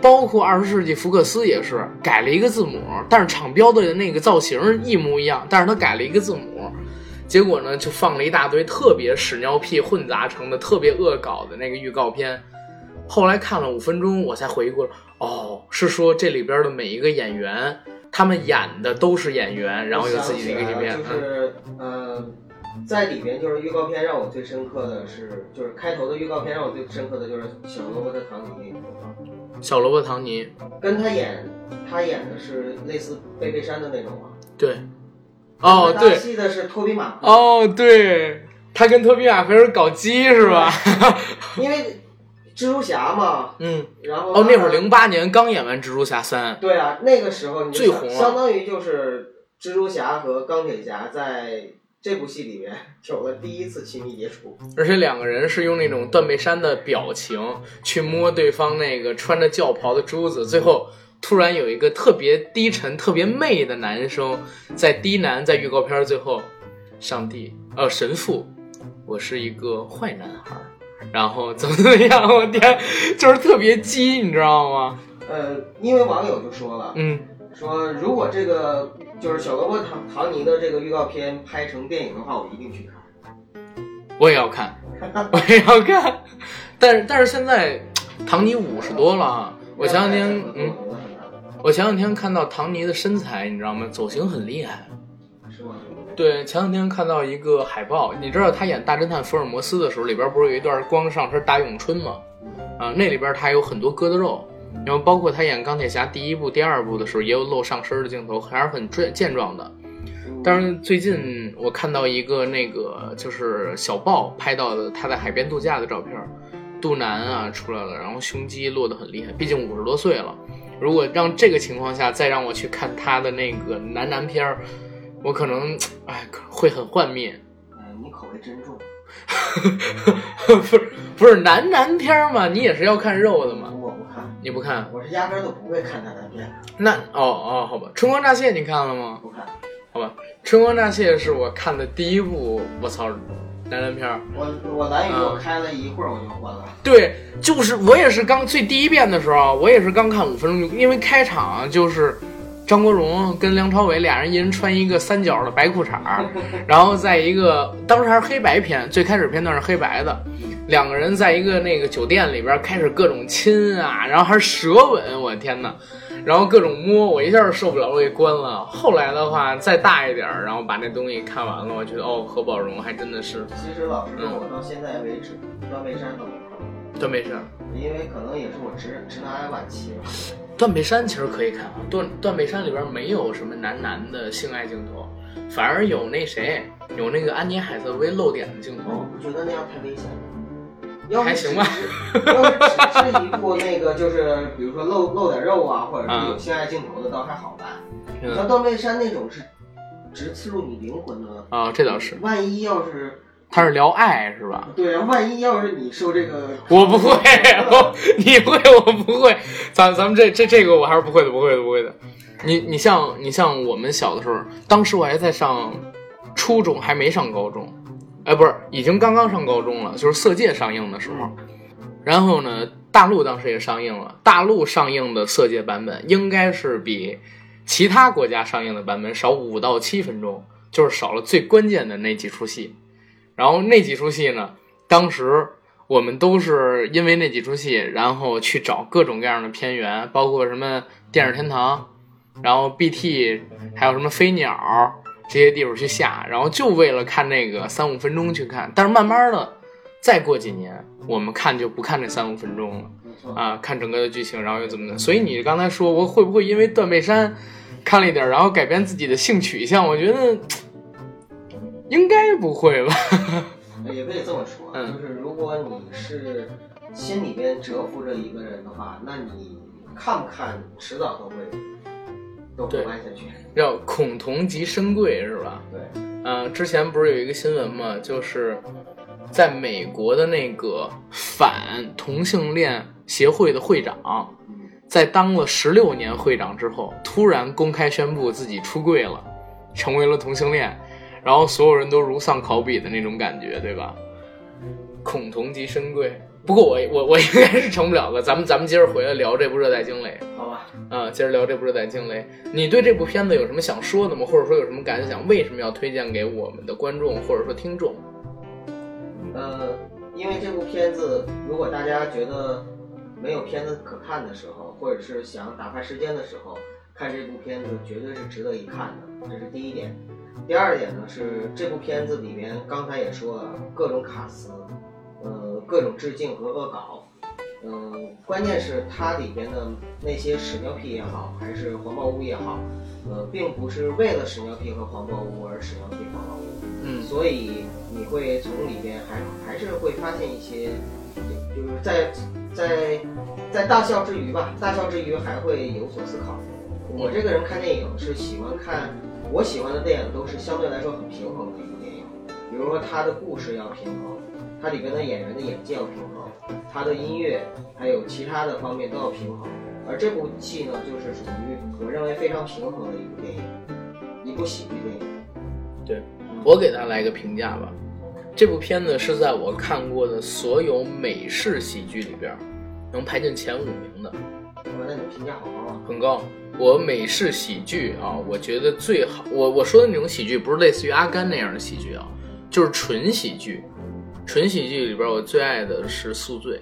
包括二十世纪福克斯也是改了一个字母，但是厂标的那个造型一模一样，但是他改了一个字母，结果呢就放了一大堆特别屎尿屁混杂成的特别恶搞的那个预告片。后来看了五分钟，我才回忆过来，哦，是说这里边的每一个演员，他们演的都是演员，然后有自己的一个影片就。是呃，在里面就是预告片让我最深刻的是，就是开头的预告片让我最深刻的就是小萝卜的·唐尼小萝卜唐尼，跟他演他演的是类似贝贝山的那种吗。对，哦搭对，戏的是托比马，哦对，他跟托比马奎尔搞基是吧？因为蜘蛛侠嘛，嗯，然后哦那会儿零八年刚演完蜘蛛侠三，对啊，那个时候你最红了相相当于就是蜘蛛侠和钢铁侠在这部戏里面 [laughs] 有了第一次亲密接触。而且两个人是用那种断背山的表情去摸对方那个穿着轿袍的珠子，最后突然有一个特别低沉、特别媚的男生在低喃，在预告片最后，上帝，呃，神父，我是一个坏男孩儿，然后怎么怎么样，[laughs] 我天，就是特别鸡，你知道吗？呃，因为网友就说了，嗯，说如果这个就是小萝卜唐唐尼的这个预告片拍成电影的话，我一定去看。我也要看，我也要看，但是但是现在唐尼五十多了啊，我前两天嗯。我前两天看到唐尼的身材，你知道吗？走形很厉害。对，前两天看到一个海报，你知道他演大侦探福尔摩斯的时候，里边不是有一段光着上身打咏春吗？啊，那里边他有很多疙瘩肉，然后包括他演钢铁侠第一部、第二部的时候，也有露上身的镜头，还是很健健壮的。但是最近我看到一个那个就是小报拍到的他在海边度假的照片，肚腩啊出来了，然后胸肌落得很厉害，毕竟五十多岁了。如果让这个情况下再让我去看他的那个男男片儿，我可能哎会很幻灭。嗯，你口味真重。[laughs] 不是不是男男片儿嘛，你也是要看肉的嘛？我不看，你不看？我是压根儿都不会看男男片，那哦哦，好吧，《春光乍泄》你看了吗？不看。好吧，《春光乍泄》是我看的第一部，我操，男男片儿。我我蓝宇嗯我开了一会儿我就关了。对，就是我也是刚最第一遍的时候，我也是刚看五分钟就，因为开场就是张国荣跟梁朝伟俩人一人穿一个三角的白裤衩儿，[laughs] 然后在一个当时还是黑白片，最开始片段是黑白的，两个人在一个那个酒店里边开始各种亲啊，然后还是舌吻，我的天呐，然后各种摸，我一下就受不了，我给关了。后来的话再大一点儿，然后把那东西看完了，我觉得哦，何宝荣还真的是其实老实说，我到现在为止，断背山都没看过，断背山。因为可能也是我直直男癌晚期吧。断背山其实可以看啊，断断背山里边没有什么男男的性爱镜头，反而有那谁，有那个安妮海瑟薇露点的镜我头。不觉得那样太危险了。要是还行吧要是只是一部那个，就是比如说露露点肉啊，或者是有性爱镜头的，倒还好办。嗯像断背山那种是直刺入你灵魂的，啊，这倒是，万一要是他是聊爱是吧？对啊，万一要是你受这个，[laughs] 我不会，我你会，我不会。咱咱们这这这个我还是不会的，不会的，不会的。你你像你像我们小的时候，当时我还在上初中，还没上高中，哎，不是，已经刚刚上高中了，就是《色戒》上映的时候。然后呢，大陆当时也上映了，大陆上映的《色戒》版本应该是比其他国家上映的版本少五到七分钟，就是少了最关键的那几出戏。然后那几出戏呢，当时我们都是因为那几出戏，然后去找各种各样的片源，包括什么电视天堂，然后 BT，还有什么飞鸟这些地方去下，然后就为了看那个三五分钟去看。但是慢慢的，再过几年，我们看就不看这三五分钟了。啊，看整个的剧情，然后又怎么的？所以你刚才说我会不会因为断背山看了一点儿，然后改变自己的性取向？我觉得应该不会吧。也可以这么说，嗯就是如果你是心里边蛰伏着一个人的话，那你看不看，迟早都会都会弯下去。叫恐同即身贵是吧？对，嗯、之前不是有一个新闻嘛，就是在美国的那个反同性恋协会的会长，嗯，在当了十六年会长之后，突然公开宣布自己出柜了，成为了同性恋，然后所有人都如丧考妣的那种感觉，对吧？恐同即深贵。不过我我我应该是成不了了，咱们咱们接着回来聊这部《热带惊雷》好吧，啊，接着聊这部《热带惊雷》。你对这部片子有什么想说的吗？或者说有什么感想？为什么要推荐给我们的观众或者说听众？呃，因为这部片子，如果大家觉得没有片子可看的时候，或者是想打发时间的时候，看这部片子绝对是值得一看的，这是第一点。第二点呢是这部片子里面，刚才也说了各种卡司，呃，各种致敬和恶搞，嗯、关键是它里边的那些屎尿屁也好，还是黄毛屋也好，呃，并不是为了屎尿屁和黄毛屋而屎尿屁黄毛屋，嗯所以你会从里边还还是会发现一些，就是在在在大笑之余吧，大笑之余还会有所思考。我这个人看电影是喜欢看，我喜欢的电影都是相对来说很平衡的一部电影，比如说它的故事要平衡，它里边的演员的演技要平衡，它的音乐还有其他的方面都要平衡。而这部戏呢，就是属于我认为非常平衡的一部电影，一部喜剧电影。对我给他来一个评价吧。这部片子是在我看过的所有美式喜剧里边能排进前五名的，哇，那你评价好高啊！很高。我美式喜剧啊，我觉得最好。我我说的那种喜剧，不是类似于阿甘那样的喜剧啊，就是纯喜剧。纯喜剧里边，我最爱的是《宿醉》，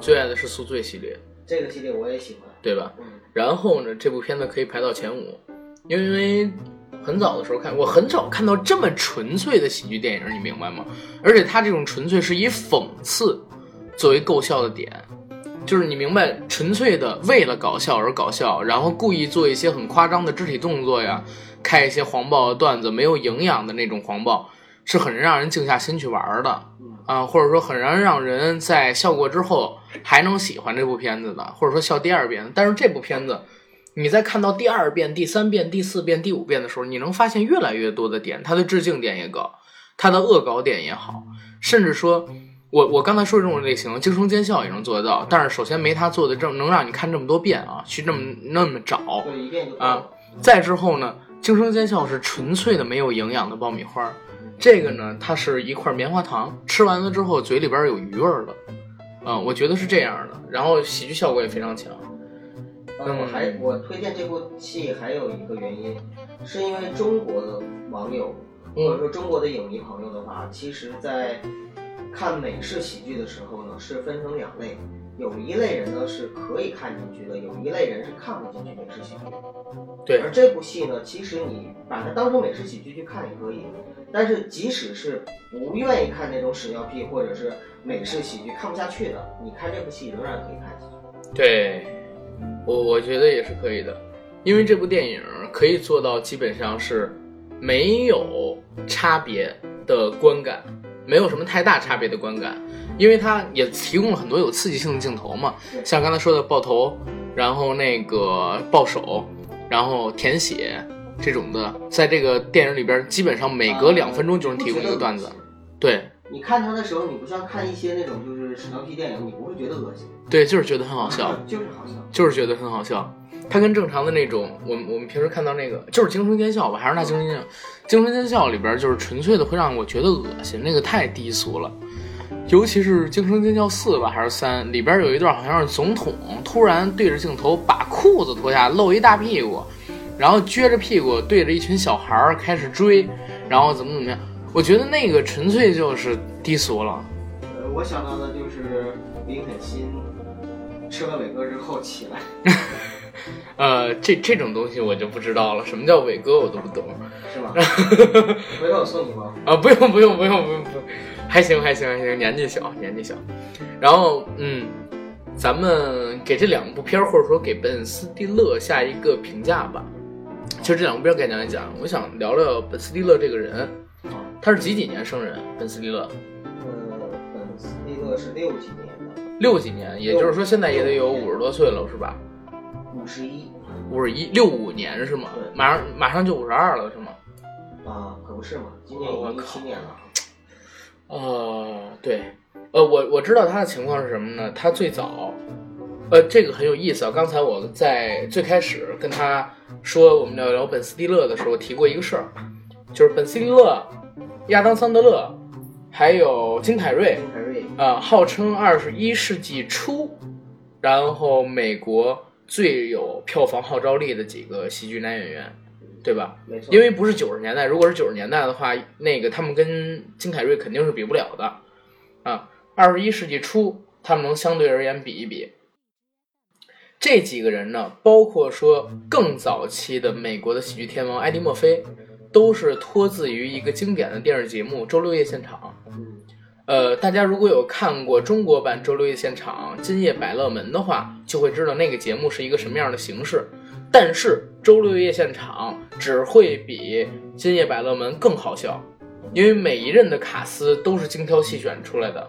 最爱的是《宿醉》系列，这个系列我也喜欢。对吧？嗯，然后呢，这部片子可以排到前五，因为很早的时候看，我很少看到这么纯粹的喜剧电影，你明白吗？而且它这种纯粹是以讽刺作为构笑的点，就是你明白，纯粹的为了搞笑而搞笑，然后故意做一些很夸张的肢体动作呀，开一些黄暴的段子，没有营养的那种黄暴，是很让人静下心去玩的。啊，或者说很让让人在笑过之后还能喜欢这部片子的，或者说笑第二遍。但是这部片子，你在看到第二遍、第三遍、第四遍、第五遍的时候，你能发现越来越多的点，它的致敬点也高，它的恶搞点也好，甚至说，我我刚才说这种类型，惊声尖笑也能做得到。但是首先没他做的这么能让你看这么多遍啊，去这么那么找，对，一遍就啊。再之后呢，惊声尖笑是纯粹的没有营养的爆米花儿，这个呢，它是一块棉花糖，吃完了之后嘴里边有余味儿的，啊、我觉得是这样的。然后喜剧效果也非常强，嗯，我还我推荐这部戏还有一个原因，是因为中国的网友或者说中国的影迷朋友的话，其实在看美式喜剧的时候呢，是分成两类，有一类人呢是可以看进去的，有一类人是看不进去美式喜剧。对而这部戏呢，其实你把它当成美式喜剧去看也可以，但是即使是不愿意看那种屎尿屁或者是美式喜剧看不下去的，你看这部戏仍然可以看进去。对我我觉得也是可以的，因为这部电影可以做到基本上是没有差别的观感，没有什么太大差别的观感，因为它也提供了很多有刺激性的镜头嘛，像刚才说的爆头，然后那个爆手，然后舔血这种的，在这个电影里边，基本上每隔两分钟就能提供一个段子。对你看他的时候，你不像看一些那种就是屎尿屁电影，你不会觉得恶心，对，就是觉得很好笑。[laughs] 就是好笑。就是觉得很好笑。他跟正常的那种，我们我们平时看到那个，就是惊声尖笑吧，还是那惊声尖笑？惊声尖笑里边就是纯粹的会让我觉得恶心，那个太低俗了。尤其是《惊声尖叫四》吧，还是三里边有一段好像是总统突然对着镜头把裤子脱下，露一大屁股，然后撅着屁股对着一群小孩儿开始追，然后怎么怎么样？我觉得那个纯粹就是低俗了。呃，我想到的就是林肯新吃了伟哥之后起来，[laughs] 呃，这这种东西我就不知道了，什么叫伟哥我都不懂。是吗？[laughs] 回头我送你吗。啊，不用不用不用不用不用，还行还行还行，年纪小年纪小。然后嗯，咱们给这两部片儿或者说给本·斯蒂勒下一个评价吧。其实这两部片儿该讲一讲，我想聊聊本·斯蒂勒这个人，他是几几年生人？本·斯蒂勒呃，本斯蒂勒是六几年的，六几年，也就是说现在也得有五十多岁了是吧？五十一五十一六五年是吗？对马上马上就五十二了是吗？啊，可不是嘛，今年已经七年了。哦，对，呃，我我知道他的情况是什么呢？他最早，呃，这个很有意思啊。刚才我在最开始跟他说我们聊聊本斯蒂勒的时候提过一个事儿，就是本·斯蒂勒、亚当·桑德勒，还有金凯瑞，金凯瑞，呃，号称二十一世纪初，然后美国最有票房号召力的几个喜剧男演员，对吧？没错，因为不是九十年代，如果是九十年代的话，那个他们跟金凯瑞肯定是比不了的啊。二十一世纪初，他们能相对而言比一比。这几个人呢，包括说更早期的美国的喜剧天王埃迪·墨菲，都是脱自于一个经典的电视节目《周六夜现场》。嗯，呃，大家如果有看过中国版《周六夜现场》《今夜百乐门》的话，就会知道那个节目是一个什么样的形式。但是《周六夜现场》只会比《今夜百乐门》更好笑，因为每一任的卡司都是精挑细选出来的。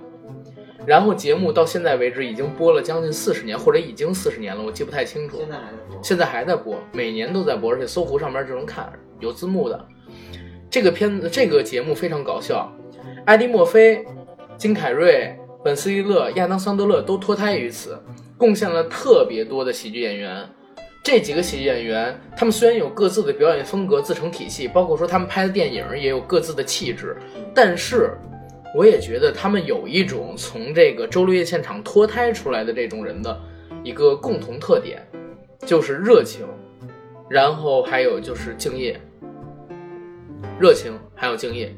然后节目到现在为止已经播了将近四十年，或者已经四十年了，我记不太清楚。现在还在播，现在还在播，每年都在播，而且搜狐上面就能看，有字幕的。这个片子，这个节目非常搞笑，艾迪·墨菲、金凯瑞、本·斯蒂勒、亚当·桑德勒都脱胎于此，贡献了特别多的喜剧演员。这几个喜剧演员，他们虽然有各自的表演风格、自成体系，包括说他们拍的电影也有各自的气质，但是我也觉得他们有一种从这个周六夜现场脱胎出来的这种人的一个共同特点，就是热情，然后还有就是敬业，热情还有敬业。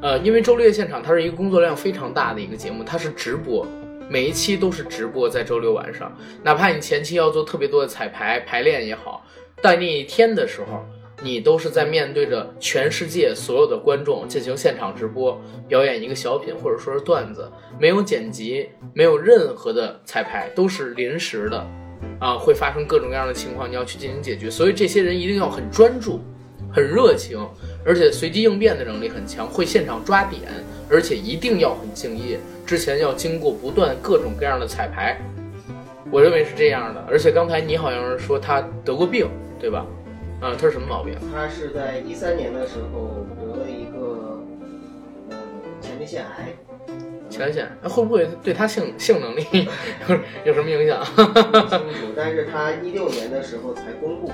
呃，因为周六夜现场它是一个工作量非常大的一个节目，它是直播，每一期都是直播在周六晚上，哪怕你前期要做特别多的彩排排练也好，但那一天的时候，你都是在面对着全世界所有的观众进行现场直播，表演一个小品或者说是段子，没有剪辑，没有任何的彩排，都是临时的，啊，会发生各种各样的情况，你要去进行解决，所以这些人一定要很专注，很热情，而且随机应变的能力很强，会现场抓点，而且一定要很敬业，之前要经过不断各种各样的彩排，我认为是这样的。而且刚才你好像是说他得过病，对吧？啊，他是什么毛病？他是在一三年的时候得了一个呃前列腺癌，前列腺，那会不会对他性性能力有 [laughs] 有什么影响？不清楚，但是他一六年的时候才公布，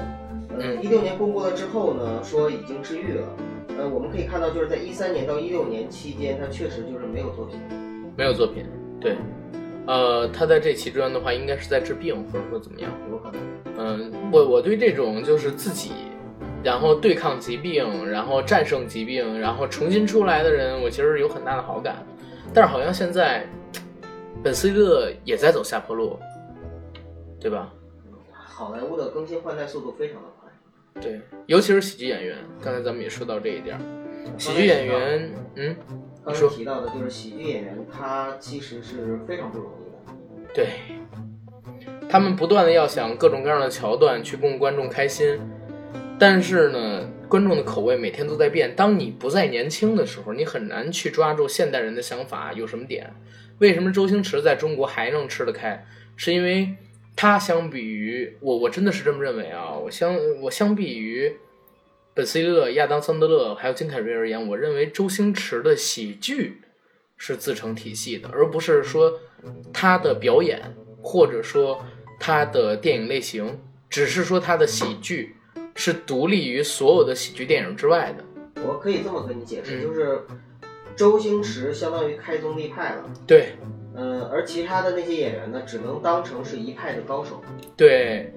呃，嗯一六年公布了之后呢，说已经治愈了。呃，我们可以看到，就是在一三年到一六年期间，他确实就是没有作品。没有作品，对，呃，他在这期间的话，应该是在治病，或者说怎么样？有可能。嗯，我我对这种就是自己，然后对抗疾病，然后战胜疾病，然后重新出来的人，我其实有很大的好感。但是好像现在，本斯蒂勒也在走下坡路，对吧？好莱坞的更新换代速度非常的快。对，尤其是喜剧演员，刚才咱们也说到这一点儿，喜剧演员，嗯，刚才提到的就是喜剧演员，他其实是非常不容易的。对，他们不断的要想各种各样的桥段去供观众开心，但是呢，观众的口味每天都在变。当你不再年轻的时候，你很难去抓住现代人的想法有什么点。为什么周星驰在中国还能吃得开？是因为他相比于我，我真的是这么认为啊。我相我相比于本·斯蒂勒、亚当·桑德勒还有金凯瑞而言，我认为周星驰的喜剧是自成体系的，而不是说他的表演或者说他的电影类型，只是说他的喜剧是独立于所有的喜剧电影之外的。我可以这么跟你解释，嗯就是周星驰相当于开宗立派了，对嗯、而其他的那些演员呢，只能当成是一派的高手。对，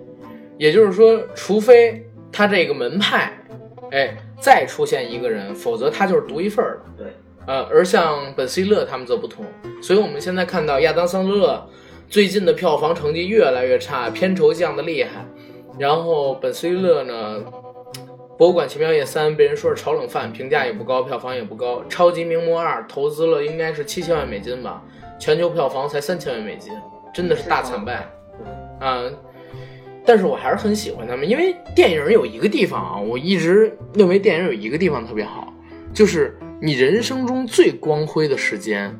也就是说，除非他这个门派，哎，再出现一个人，否则他就是独一份儿的。对，呃，而像本·斯蒂勒他们则不同，所以我们现在看到亚当·桑德勒最近的票房成绩越来越差，片酬降的厉害。然后本·斯蒂勒呢，《博物馆奇妙夜三》被人说是炒冷饭，评价也不高，票房也不高。《超级名模二》投资了应该是七千万美金吧，全球票房才三千万美金，真的是大惨败啊！但是我还是很喜欢他们，因为电影有一个地方啊，我一直认为电影有一个地方特别好，就是你人生中最光辉的时间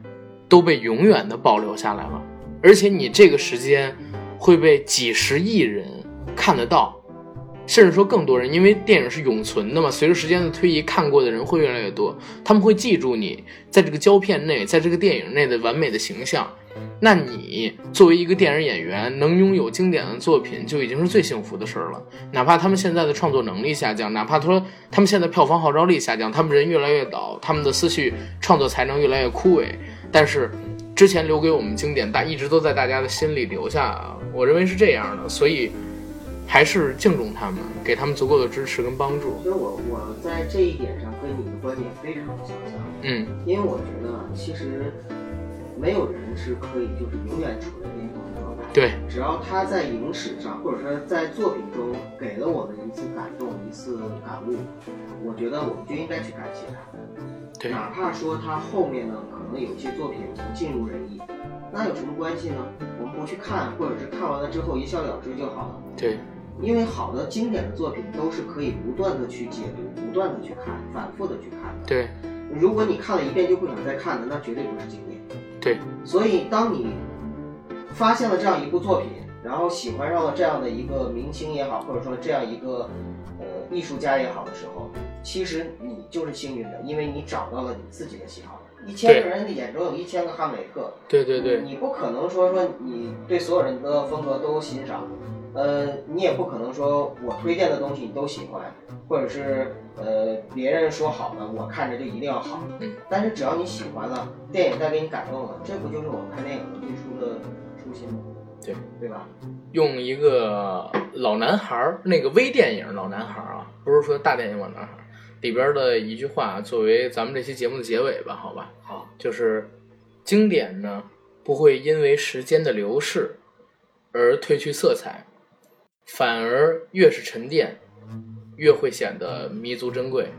都被永远的保留下来了，而且你这个时间会被几十亿人看得到，甚至说更多人，因为电影是永存的嘛，随着时间的推移，看过的人会越来越多，他们会记住你在这个胶片内，在这个电影内的完美的形象，那你作为一个电影演员，能拥有经典的作品，就已经是最幸福的事儿了。哪怕他们现在的创作能力下降，哪怕说他们现在票房号召力下降，他们人越来越倒，他们的思绪创作才能越来越枯萎，但是之前留给我们经典，大一直都在大家的心里留下。我认为是这样的，所以还是敬重他们，给他们足够的支持跟帮助。其实我我在这一点上跟你的观点非常相像，嗯，因为我觉得啊其实没有人是可以就是永远处在巅峰状态。对，只要他在影史上或者说在作品中给了我们一次感动、一次感悟，我觉得我们就应该去感谢他。对，哪怕说他后面呢可能有一些作品不尽如人意，那有什么关系呢？我们不去看，或者是看完了之后一笑了之就好了。对，因为好的经典的作品都是可以不断的去解读、不断的去看、反复的去看的。对，如果你看了一遍就不想再看了，那绝对不是经典。对，所以当你发现了这样一部作品，然后喜欢上了这样的一个明星也好，或者说这样一个呃艺术家也好的时候，其实你就是幸运的，因为你找到了你自己的喜好。一千个人的眼中有一千个哈姆雷特，对对对，你不可能说说你对所有人的风格都欣赏，呃，你也不可能说我推荐的东西你都喜欢，或者是呃别人说好的，我看着就一定要好。嗯。但是只要你喜欢了，电影带给你感动了，这不就是我们看电影的最初的初心吗？对，对吧？用一个老男孩儿那个微电影《老男孩》儿啊，不是说大电影《老男孩》儿里边的一句话作为咱们这期节目的结尾吧，好吧？好，就是经典呢不会因为时间的流逝而褪去色彩，反而越是沉淀，越会显得弥足珍贵，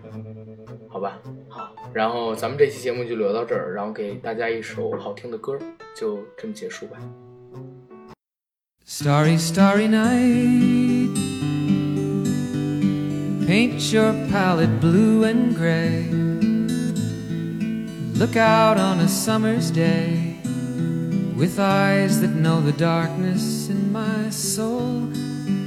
好吧？好，然后咱们这期节目就聊到这儿，然后给大家一首好听的歌，就这么结束吧。Starry, starry night. Paint your palette blue and gray. Look out on a summer's day with eyes that know the darkness in my soul.